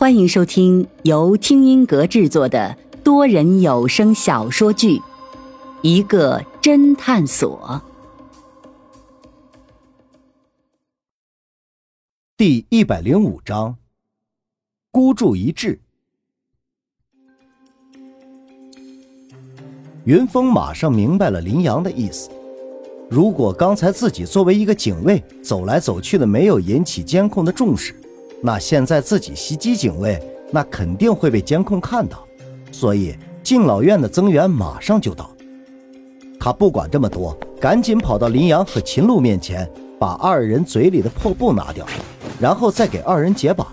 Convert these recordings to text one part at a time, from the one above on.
欢迎收听由听音阁制作的多人有声小说剧《一个侦探所》第一百零五章：孤注一掷。云峰马上明白了林阳的意思。如果刚才自己作为一个警卫走来走去的，没有引起监控的重视。那现在自己袭击警卫，那肯定会被监控看到，所以敬老院的增援马上就到。他不管这么多，赶紧跑到林阳和秦璐面前，把二人嘴里的破布拿掉，然后再给二人解绑。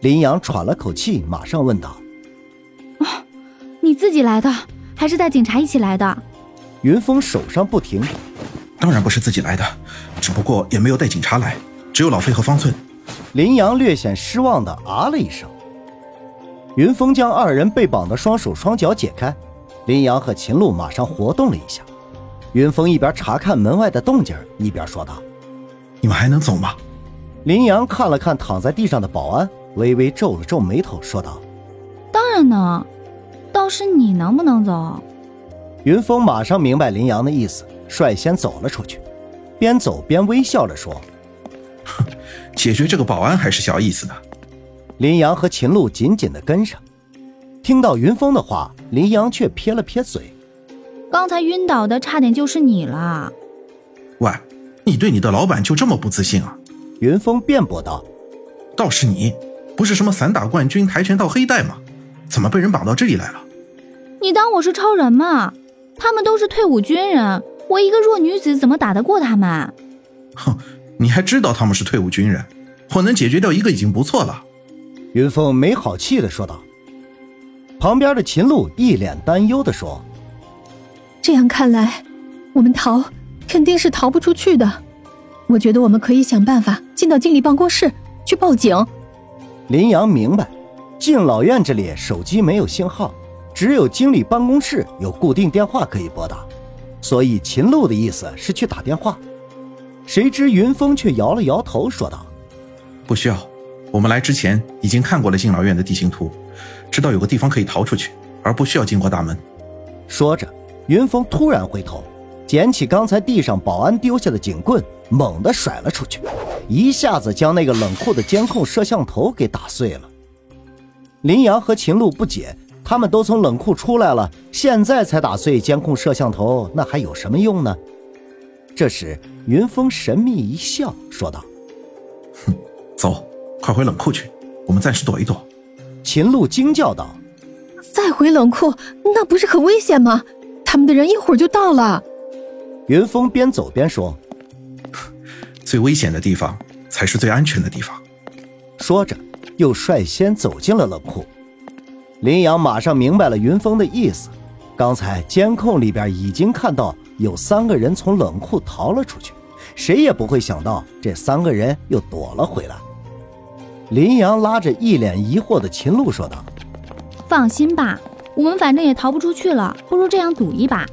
林阳喘了口气，马上问道：“啊，你自己来的，还是带警察一起来的？”云峰手上不停：“当然不是自己来的，只不过也没有带警察来，只有老费和方寸。”林阳略显失望的啊了一声。云峰将二人被绑的双手双脚解开，林阳和秦璐马上活动了一下。云峰一边查看门外的动静，一边说道：“你们还能走吗？”林阳看了看躺在地上的保安，微微皱了皱眉头，说道：“当然能，倒是你能不能走？”云峰马上明白林阳的意思，率先走了出去，边走边微笑着说。解决这个保安还是小意思的。林阳和秦璐紧紧的跟上。听到云峰的话，林阳却撇了撇嘴：“刚才晕倒的差点就是你了。”喂，你对你的老板就这么不自信啊？云峰辩驳道：“倒是你，不是什么散打冠军、跆拳道黑带吗？怎么被人绑到这里来了？你当我是超人吗？他们都是退伍军人，我一个弱女子怎么打得过他们？”哼。你还知道他们是退伍军人，我能解决掉一个已经不错了。”云峰没好气的说道。旁边的秦璐一脸担忧的说：“这样看来，我们逃肯定是逃不出去的。我觉得我们可以想办法进到经理办公室去报警。”林阳明白，敬老院这里手机没有信号，只有经理办公室有固定电话可以拨打，所以秦璐的意思是去打电话。谁知云峰却摇了摇头，说道：“不需要，我们来之前已经看过了敬老院的地形图，知道有个地方可以逃出去，而不需要经过大门。”说着，云峰突然回头，捡起刚才地上保安丢下的警棍，猛地甩了出去，一下子将那个冷库的监控摄像头给打碎了。林阳和秦璐不解，他们都从冷库出来了，现在才打碎监控摄像头，那还有什么用呢？这时，云峰神秘一笑，说道：“哼，走，快回冷库去，我们暂时躲一躲。”秦璐惊叫道：“再回冷库，那不是很危险吗？他们的人一会儿就到了。”云峰边走边说：“最危险的地方才是最安全的地方。”说着，又率先走进了冷库。林阳马上明白了云峰的意思，刚才监控里边已经看到。有三个人从冷库逃了出去，谁也不会想到这三个人又躲了回来。林阳拉着一脸疑惑的秦璐说道：“放心吧，我们反正也逃不出去了，不如这样赌一把。”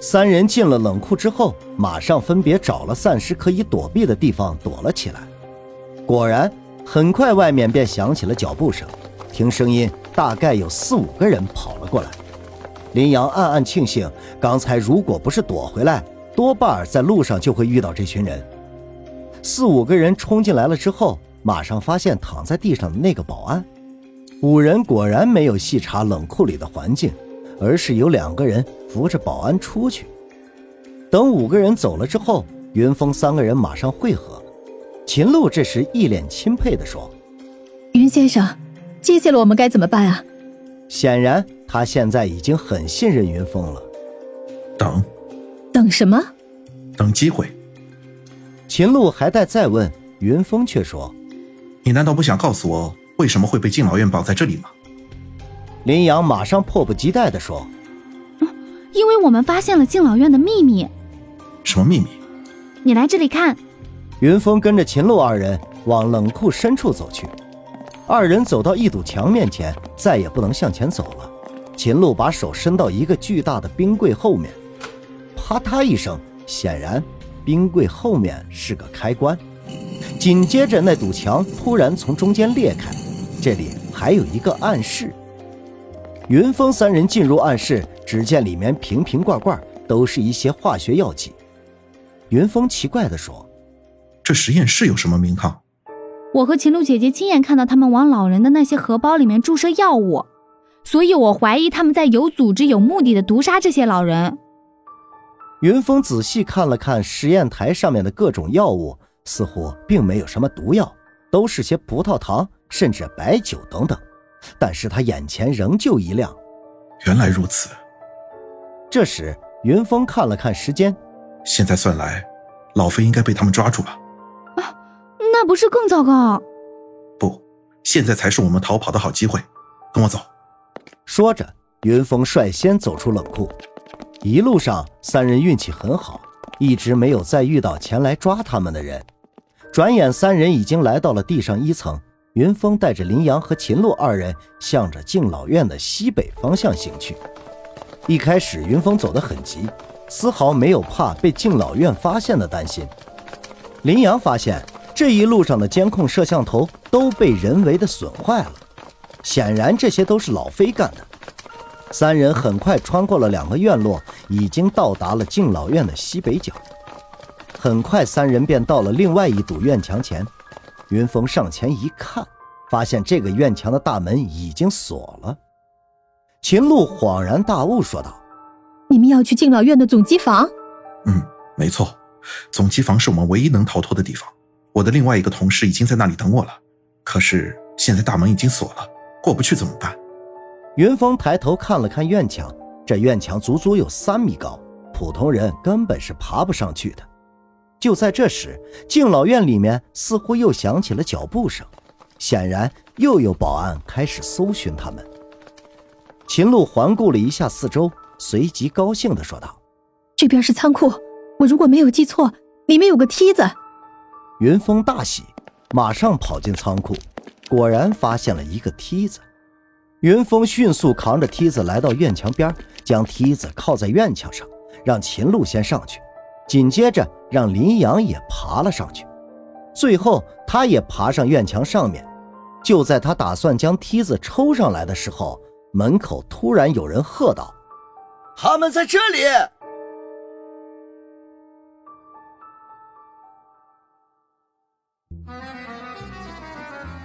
三人进了冷库之后，马上分别找了暂时可以躲避的地方躲了起来。果然，很快外面便响起了脚步声，听声音，大概有四五个人跑了过来。林阳暗暗庆幸，刚才如果不是躲回来，多半在路上就会遇到这群人。四五个人冲进来了之后，马上发现躺在地上的那个保安。五人果然没有细查冷库里的环境，而是有两个人扶着保安出去。等五个人走了之后，云峰三个人马上汇合。秦璐这时一脸钦佩地说：“云先生，接下来我们该怎么办啊？”显然。他现在已经很信任云峰了。等，等什么？等机会。秦璐还待再问，云峰却说：“你难道不想告诉我为什么会被敬老院绑在这里吗？”林阳马上迫不及待地说：“因为我们发现了敬老院的秘密。”什么秘密？你来这里看。云峰跟着秦璐二人往冷库深处走去。二人走到一堵墙面前，再也不能向前走了。秦璐把手伸到一个巨大的冰柜后面，啪嗒一声，显然冰柜后面是个开关。紧接着那堵墙突然从中间裂开，这里还有一个暗室。云峰三人进入暗室，只见里面瓶瓶罐罐都是一些化学药剂。云峰奇怪地说：“这实验室有什么名堂？”我和秦璐姐姐亲眼看到他们往老人的那些荷包里面注射药物，所以我怀疑他们在有组织、有目的的毒杀这些老人。云峰仔细看了看实验台上面的各种药物，似乎并没有什么毒药，都是些葡萄糖，甚至白酒等等。但是他眼前仍旧一亮，原来如此。这时，云峰看了看时间，现在算来，老飞应该被他们抓住了。啊，那不是更糟糕？不，现在才是我们逃跑的好机会。跟我走。说着，云峰率先走出冷库。一路上，三人运气很好，一直没有再遇到前来抓他们的人。转眼，三人已经来到了地上一层。云峰带着林阳和秦洛二人向着敬老院的西北方向行去。一开始，云峰走得很急，丝毫没有怕被敬老院发现的担心。林阳发现这一路上的监控摄像头都被人为的损坏了，显然这些都是老飞干的。三人很快穿过了两个院落，已经到达了敬老院的西北角。很快，三人便到了另外一堵院墙前。云峰上前一看，发现这个院墙的大门已经锁了。秦璐恍然大悟，说道：“你们要去敬老院的总机房？”“嗯，没错，总机房是我们唯一能逃脱的地方。我的另外一个同事已经在那里等我了。可是现在大门已经锁了，过不去怎么办？”云峰抬头看了看院墙，这院墙足足有三米高，普通人根本是爬不上去的。就在这时，敬老院里面似乎又响起了脚步声，显然又有保安开始搜寻他们。秦璐环顾了一下四周，随即高兴地说道：“这边是仓库，我如果没有记错，里面有个梯子。”云峰大喜，马上跑进仓库，果然发现了一个梯子。云峰迅速扛着梯子来到院墙边，将梯子靠在院墙上，让秦璐先上去。紧接着，让林阳也爬了上去，最后他也爬上院墙上面。就在他打算将梯子抽上来的时候，门口突然有人喝道：“他们在这里！”